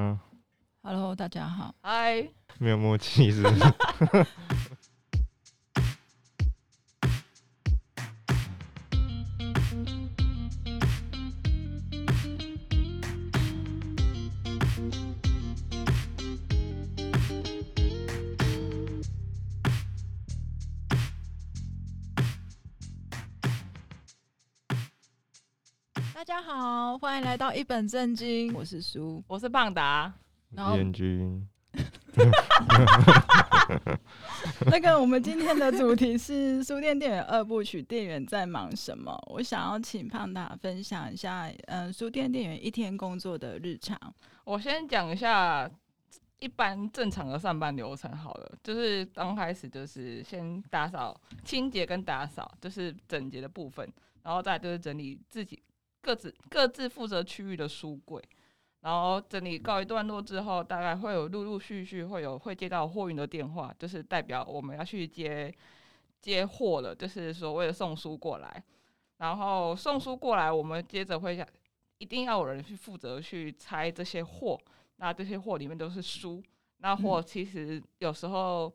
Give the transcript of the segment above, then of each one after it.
嗯，Hello，大家好。嗨，没有默契是不是？一本正经。我是苏，我是胖达，然后燕君。那个，我们今天的主题是书店店员二部曲，店员在忙什么？我想要请胖达分享一下，嗯，书店店员一天工作的日常。我先讲一下一般正常的上班流程好了，就是刚开始就是先打扫、清洁跟打扫，就是整洁的部分，然后再就是整理自己。各自各自负责区域的书柜，然后整理告一段落之后，大概会有陆陆续续会有会接到货运的电话，就是代表我们要去接接货了，就是所谓的送书过来。然后送书过来，我们接着会想，一定要有人去负责去拆这些货。那这些货里面都是书，那货其实有时候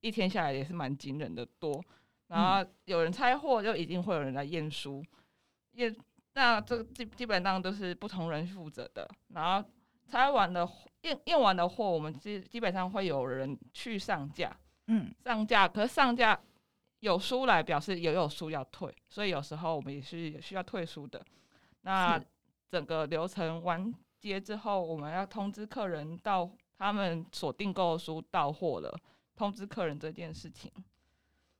一天下来也是蛮惊人的多。然后有人拆货，就一定会有人来验书验。那这个基基本上都是不同人负责的，然后拆完的验验完的货，我们基基本上会有人去上架，嗯，上架。可是上架有书来，表示也有书要退，所以有时候我们也是也需要退书的。那整个流程完结之后，我们要通知客人到他们所订购的书到货了，通知客人这件事情。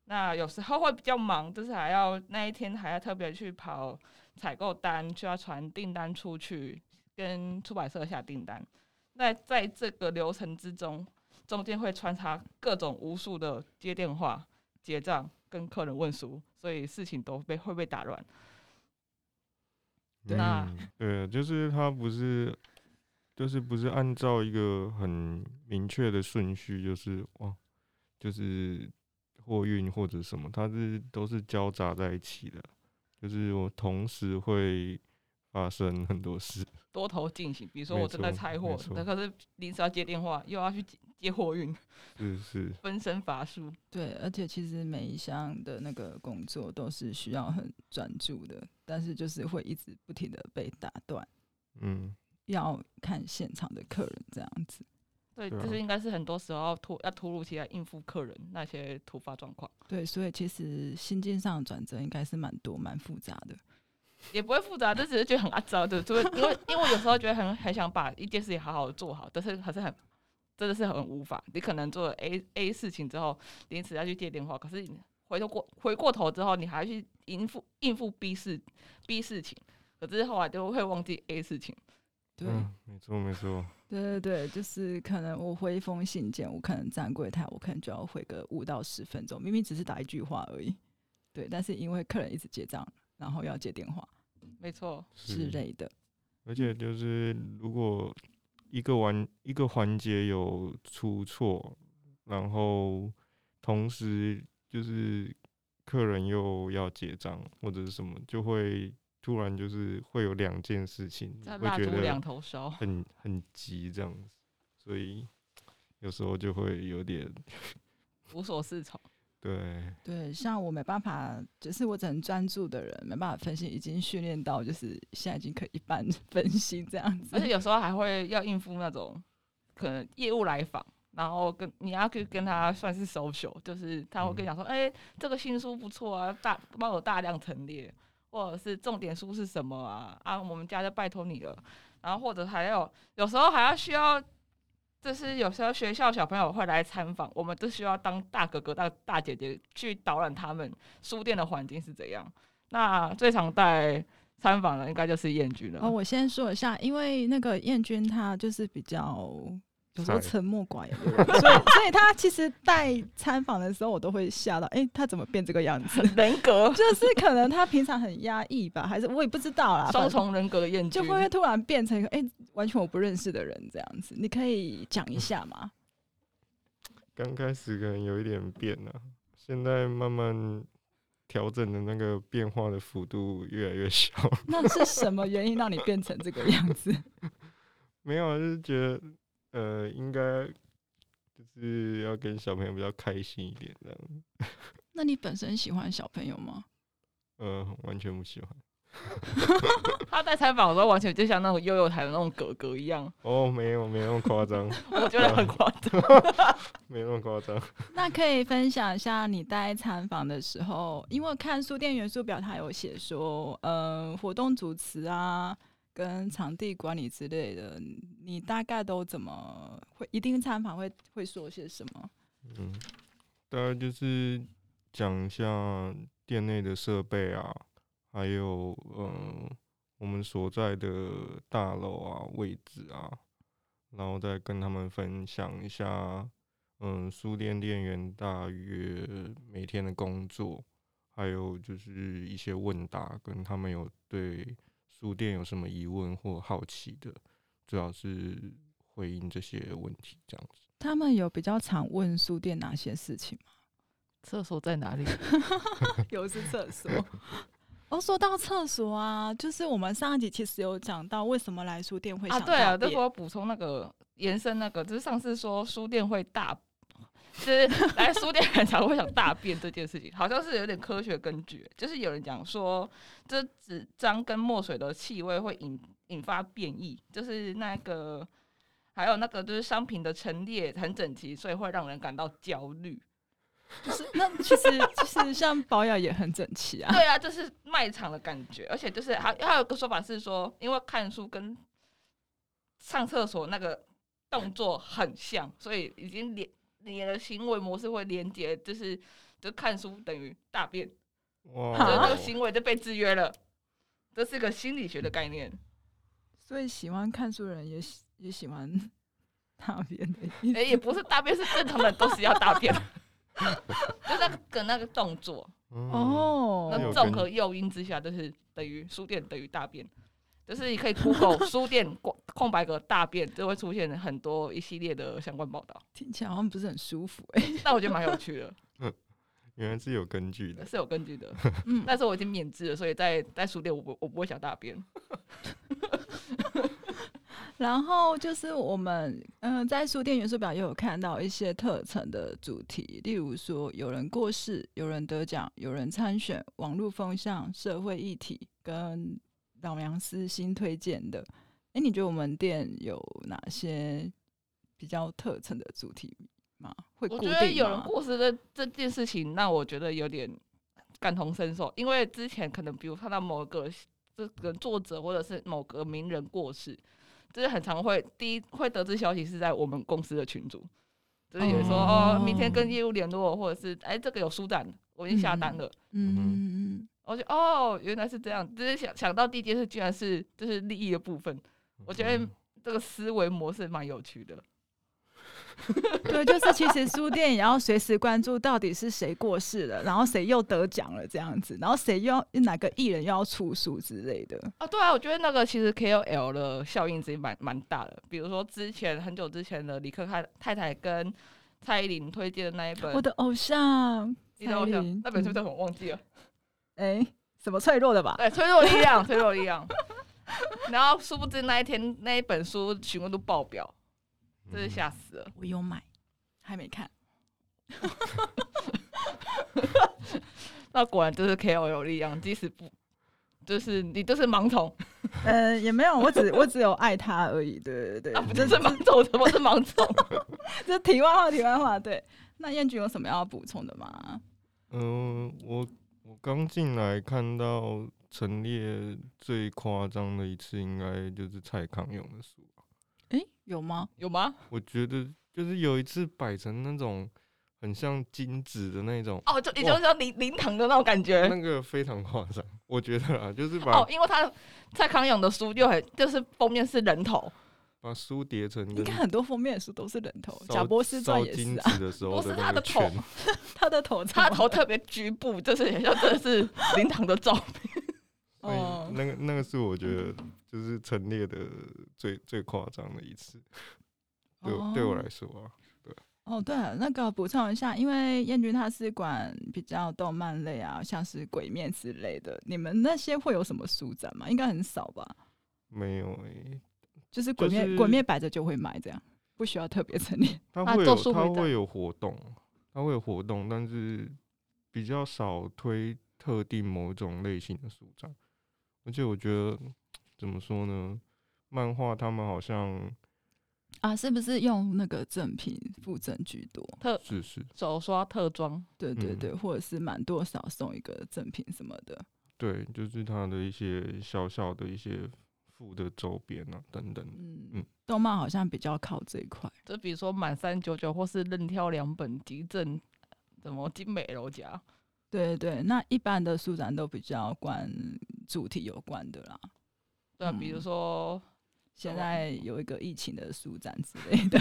那有时候会比较忙，就是还要那一天还要特别去跑采购单，需要传订单出去，跟出版社下订单。那在这个流程之中，中间会穿插各种无数的接电话、结账、跟客人问书，所以事情都被会被打乱。嗯、那对，就是他不是，就是不是按照一个很明确的顺序，就是哦，就是。货运或者什么，它是都是交杂在一起的，就是我同时会发生很多事，多头进行。比如说我正在拆货，那可是临时要接电话，又要去接货运，是是 分身乏术。对，而且其实每一项的那个工作都是需要很专注的，但是就是会一直不停的被打断。嗯，要看现场的客人这样子。对，就是应该是很多时候要突要突如其来应付客人那些突发状况。对，所以其实心境上的转折应该是蛮多蛮复杂的，也不会复杂，就只是觉得很阿糟的，就因为因为有时候觉得很很想把一件事情好好的做好，但是还是很真的是很无法。你可能做了 A A 事情之后，临时要去接电话，可是你回头过回过头之后，你还要去应付应付 B 事 B 事情，可是后来就会忘记 A 事情。对，嗯、没错没错。对对对，就是可能我回一封信件，我可能站柜台，我可能就要回个五到十分钟，明明只是打一句话而已。对，但是因为客人一直结账，然后要接电话，没错之类的。而且就是如果一个环一个环节有出错，然后同时就是客人又要结账或者是什么，就会。突然就是会有两件事情，会觉得很很急这样子，所以有时候就会有点 无所适从。对对，像我没办法，就是我只能专注的人，没办法分析，已经训练到就是现在已经可以一般 分析这样子。而且有时候还会要应付那种可能业务来访，然后跟你要去跟他算是 social，就是他会跟你讲说，哎、嗯欸，这个新书不错啊，大帮我大量陈列。或者是重点书是什么啊？啊，我们家就拜托你了。然后或者还有，有时候还要需要，就是有时候学校小朋友会来参访，我们都需要当大哥哥、大大姐姐去导览他们书店的环境是怎样。那最常带参访的应该就是燕君了。哦，我先说一下，因为那个燕君他就是比较。有时候沉默寡言，所以所以他其实带参访的时候，我都会吓到，哎、欸，他怎么变这个样子？人格 就是可能他平常很压抑吧，还是我也不知道啦。双重人格的验证，就会不会突然变成一个哎、欸，完全我不认识的人这样子？你可以讲一下吗？刚开始可能有一点变了，现在慢慢调整的那个变化的幅度越来越小。那是什么原因让你变成这个样子？没有，就是觉得呃，应该就是要跟小朋友比较开心一点这样。那你本身喜欢小朋友吗？呃，完全不喜欢。他在采访的时候，完全就像那种幼幼台的那种哥哥一样。哦，没有，没有那么夸张。我觉得很夸张，没那么夸张。那可以分享一下你待参访的时候，因为看书店元素表，它有写说，呃，活动主持啊，跟场地管理之类的，你大概都怎么会一定参访会会说些什么？嗯，大概就是讲一下店内的设备啊。还有，嗯，我们所在的大楼啊，位置啊，然后再跟他们分享一下，嗯，书店店员大约每天的工作，还有就是一些问答，跟他们有对书店有什么疑问或好奇的，主要是回应这些问题这样子。他们有比较常问书店哪些事情吗？厕所在哪里？有是厕所。哦，说到厕所啊，就是我们上一集其实有讲到为什么来书店会想啊，对啊，就是我补充那个延伸那个，就是上次说书店会大，就是来书店很常会想大便这件事情，好像是有点科学根据，就是有人讲说，这纸张跟墨水的气味会引引发变异，就是那个还有那个就是商品的陈列很整齐，所以会让人感到焦虑。就是那其实其实像保养也很整齐啊。对啊，就是卖场的感觉，而且就是还还有个说法是说，因为看书跟上厕所那个动作很像，所以已经连你的行为模式会连接，就是就看书等于大便，哇，就那个行为就被制约了，这是个心理学的概念。所以喜欢看书的人也喜也喜欢大便的，哎，也不是大便是正常的，都是要大便。就那个那个动作哦，那综合诱因之下，就是等于书店等于大便，就是你可以 Google 书店空白格大便，就会出现很多一系列的相关报道。听起来好像不是很舒服哎、欸，但我觉得蛮有趣的。原来是有根据的，是有根据的。嗯，但是我已经免治了，所以在在书店我不我不会想大便。然后就是我们嗯、呃，在书店元素表也有看到一些特层的主题，例如说有人过世、有人得奖、有人参选、网络风向、社会议题跟老娘私心推荐的。哎，你觉得我们店有哪些比较特层的主题吗？会？我觉得有人过世的这件事情，让我觉得有点感同身受，因为之前可能比如看到某个这个作者或者是某个名人过世。就是很常会第一会得知消息是在我们公司的群组，就是有人说哦，明天跟业务联络，或者是哎这个有书展，我已经下单了。嗯嗯嗯，我就哦原来是这样，就是想想到第一件事居然是就是利益的部分，我觉得这个思维模式蛮有趣的。对，就是其实书店也要随时关注到底是谁过世了，然后谁又得奖了这样子，然后谁又要哪个艺人又要出书之类的。啊，对啊，我觉得那个其实 KOL 的效应其实蛮蛮大的。比如说之前很久之前的李克太太太跟蔡依林推荐的那一本《我的偶像》，你的偶像那本书叫什么？忘记了。哎、欸，什么脆弱的吧？对，脆弱力量，脆弱力量。然后殊不知那一天那一本书询问度爆表。真是吓死了！我有买，还没看。那果然就是 KOL 有力量，即使不，就是你就是盲从。呃，也没有，我只我只有爱他而已。对对对，啊、这是盲从，什么是盲从？这题外话，题外话。对，那燕君有什么要补充的吗？嗯、呃，我我刚进来看到陈列最夸张的一次，应该就是蔡康永的书。哎、欸，有吗？有吗？我觉得就是有一次摆成那种很像金子的那种哦，就也就是说灵灵堂的那种感觉，那个非常夸张。我觉得啊，就是把哦，因为他蔡康永的书就很就是封面是人头，把书叠成应该很多封面的书都是人头，贾伯斯传也是啊，不 是他的头，他的头，他头特别局部，就是也像真的是 灵堂的照片。哦，那个那个是我觉得就是陈列的最最夸张的一次，对、哦、对我来说啊，对。哦，对了，那个补充一下，因为燕君他是管比较动漫类啊，像是鬼面之类的，你们那些会有什么书展吗？应该很少吧？没有诶、欸，就是鬼灭、就是、鬼灭摆着就会买，这样不需要特别陈列。它会有它会有活动，它会有活动，但是比较少推特定某种类型的书展。而且我觉得怎么说呢？漫画他们好像啊，是不是用那个赠品附赠居多？特是是手刷特装，对对对，嗯、或者是满多少送一个赠品什么的。对，就是他的一些小小的一些。附的周边啊，等等，嗯嗯，动漫好像比较靠这一块，就比如说满三九九，或是任挑两本极赠，什么精美楼夹，对对，那一般的书展都比较关主题有关的啦，对啊，比如说、嗯、现在有一个疫情的书展之类的，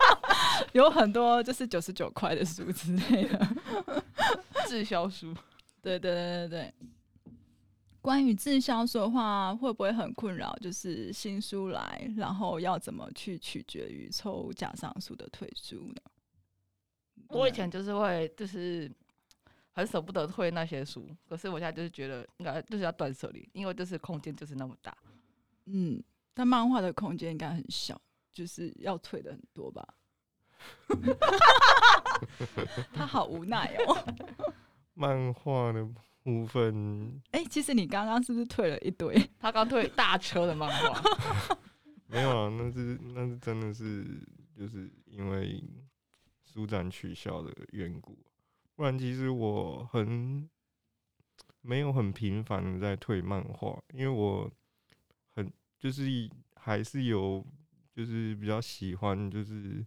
有很多就是九十九块的书之类的滞销书，对对对对对。关于滞销书的话，会不会很困扰？就是新书来，然后要怎么去取决于抽假上书的退书呢？我以前就是会，就是很舍不得退那些书，可是我现在就是觉得应该就是要断舍离，因为就是空间就是那么大。嗯，但漫画的空间应该很小，就是要退的很多吧？他好无奈哦。漫画的。部分哎，其实你刚刚是不是退了一堆？他刚退大车的漫画，没有啊，那是那是真的是就是因为书展取消的缘故，不然其实我很没有很频繁的在退漫画，因为我很就是还是有就是比较喜欢就是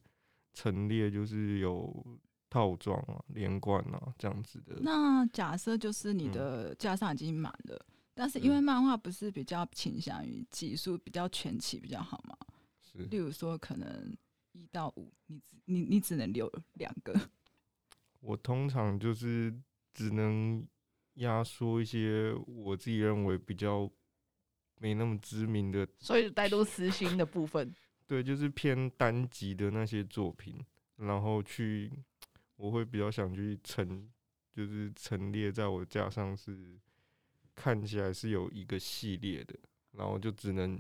陈列就是有。套装啊，连贯啊，这样子的。那假设就是你的架上已经满了，嗯，但是因为漫画不是比较倾向于集数比较全齐比较好吗？是。例如说，可能一到五，你只你你只能留两个。我通常就是只能压缩一些我自己认为比较没那么知名的，所以带入私心的部分。对，就是偏单集的那些作品，然后去。我会比较想去陈，就是陈列在我架上，是看起来是有一个系列的，然后就只能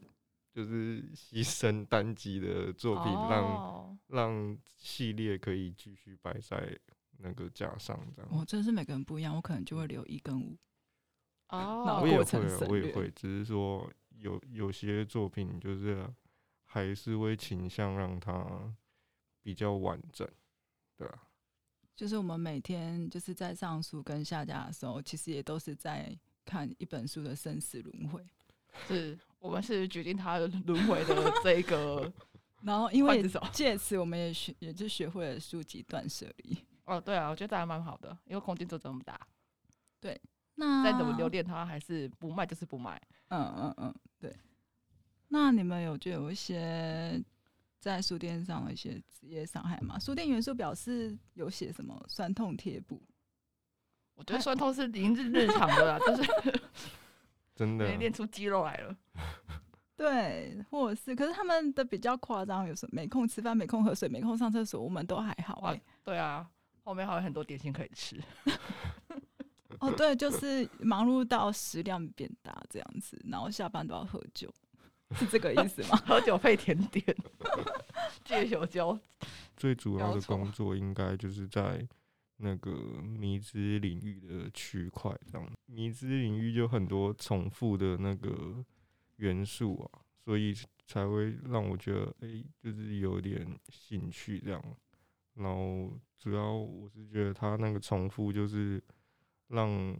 就是牺牲单集的作品，让让系列可以继续摆在那个架上这样。哦，真是每个人不一样，我可能就会留一跟五。哦，我也会，我也会，只是说有有些作品就是还是会倾向让它比较完整，对吧？就是我们每天就是在上书跟下架的时候，其实也都是在看一本书的生死轮回。是我们是决定它的轮回的这一个，然后因为借此我们也学，也就学会了书籍断舍离。哦，对啊，我觉得还蛮好的，因为空间就这么大。对，那再怎么留恋它，还是不卖就是不卖。嗯嗯嗯，对。那你们有就有一些。在书店上的一些职业伤害嘛？书店元素表示有写什么酸痛贴布？我觉得酸痛是已经是日常的啦，就是 真的练出肌肉来了。对，或者是，可是他们的比较夸张，有什么没空吃饭、没空喝水、没空上厕所，我们都还好、欸。对啊，后面还有很多点心可以吃。哦，对，就是忙碌到食量变大这样子，然后下班都要喝酒。是这个意思吗？喝酒配甜点，借酒浇。最主要的工作应该就是在那个迷之领域的区块，这样。迷之领域就很多重复的那个元素啊，所以才会让我觉得，哎、欸，就是有点兴趣这样。然后主要我是觉得他那个重复，就是让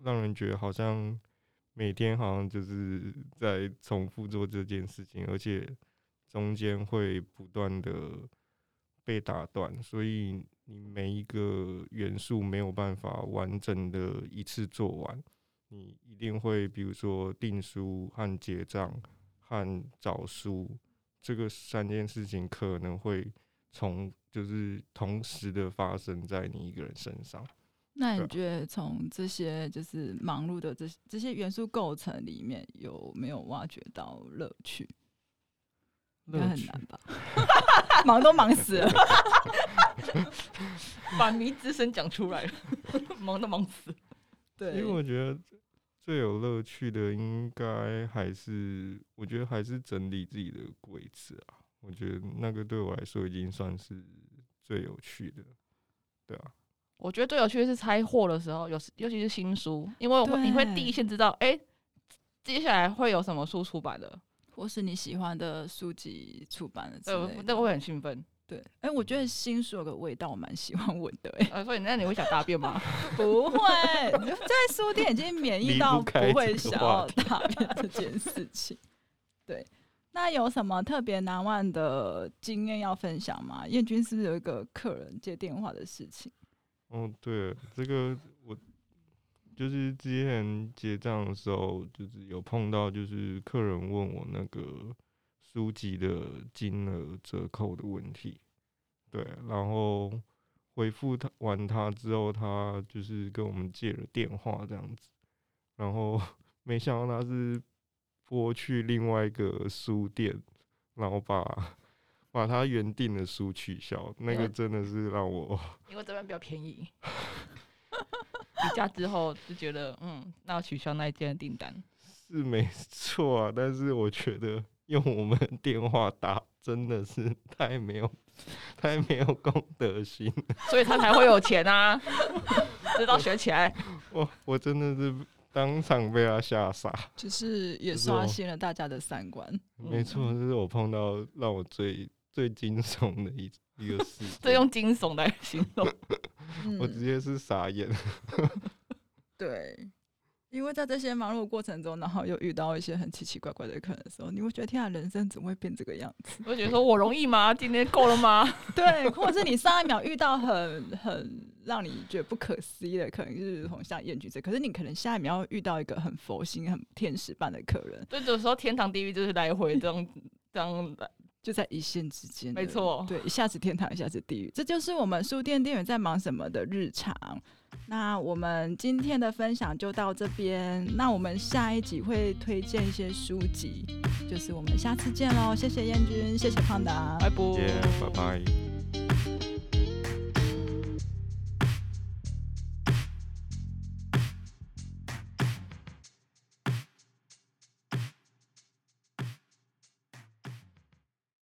让人觉得好像。每天好像就是在重复做这件事情，而且中间会不断的被打断，所以你每一个元素没有办法完整的一次做完，你一定会比如说订书和结账和找书这个三件事情可能会从就是同时的发生在你一个人身上。那你觉得从这些就是忙碌的这这些元素构成里面，有没有挖掘到乐趣？应该很难吧？忙都忙死了，把迷之声讲出来了，忙都忙死。对，因为我觉得最有乐趣的应该还是，我觉得还是整理自己的柜子啊。我觉得那个对我来说已经算是最有趣的，对啊。我觉得最有趣的是拆货的时候，有尤其是新书，因为我会你会第一线知道，哎、欸，接下来会有什么书出版的，或是你喜欢的书籍出版的之类的，对，那我会很兴奋。对，哎、欸，我觉得新书有个味道，我蛮喜欢闻的、欸。哎、呃，所以那你会想大便吗？不会，在书店已经免疫到不会想要大便这件事情。对。那有什么特别难忘的经验要分享吗？燕君是不是有一个客人接电话的事情？哦，对，这个我就是之前结账的时候，就是有碰到，就是客人问我那个书籍的金额折扣的问题。对，然后回复他完他之后，他就是跟我们借了电话这样子，然后 没想到他是。拨去另外一个书店，然后把把他原定的书取消，那个真的是让我 因为这边比较便宜，比价之后就觉得嗯，那我取消那一件订单是没错啊，但是我觉得用我们电话打真的是太没有太没有公德心，所以他才会有钱啊，知道学起来，我我真的是。当场被他吓傻，就是也刷新了大家的三观。没错，这是我碰到让我最最惊悚的一一个事。这用惊悚来形容，我直接是傻眼。对。因为在这些忙碌过程中，然后又遇到一些很奇奇怪怪的客人的时候，你会觉得天啊，人生怎么会变这个样子？我觉得说我容易吗？今天够了吗？对，或者是你上一秒遇到很很让你觉得不可思议的客人，就是从像彦君这，可是你可能下一秒要遇到一个很佛心、很天使般的客人。对，有时候天堂地狱就是来回这样这样的。就在一线之间，没错，对，一下子天堂，一下子地狱，这就是我们书店店员在忙什么的日常。那我们今天的分享就到这边，那我们下一集会推荐一些书籍，就是我们下次见喽，谢谢燕君，谢谢胖达，拜拜，拜拜。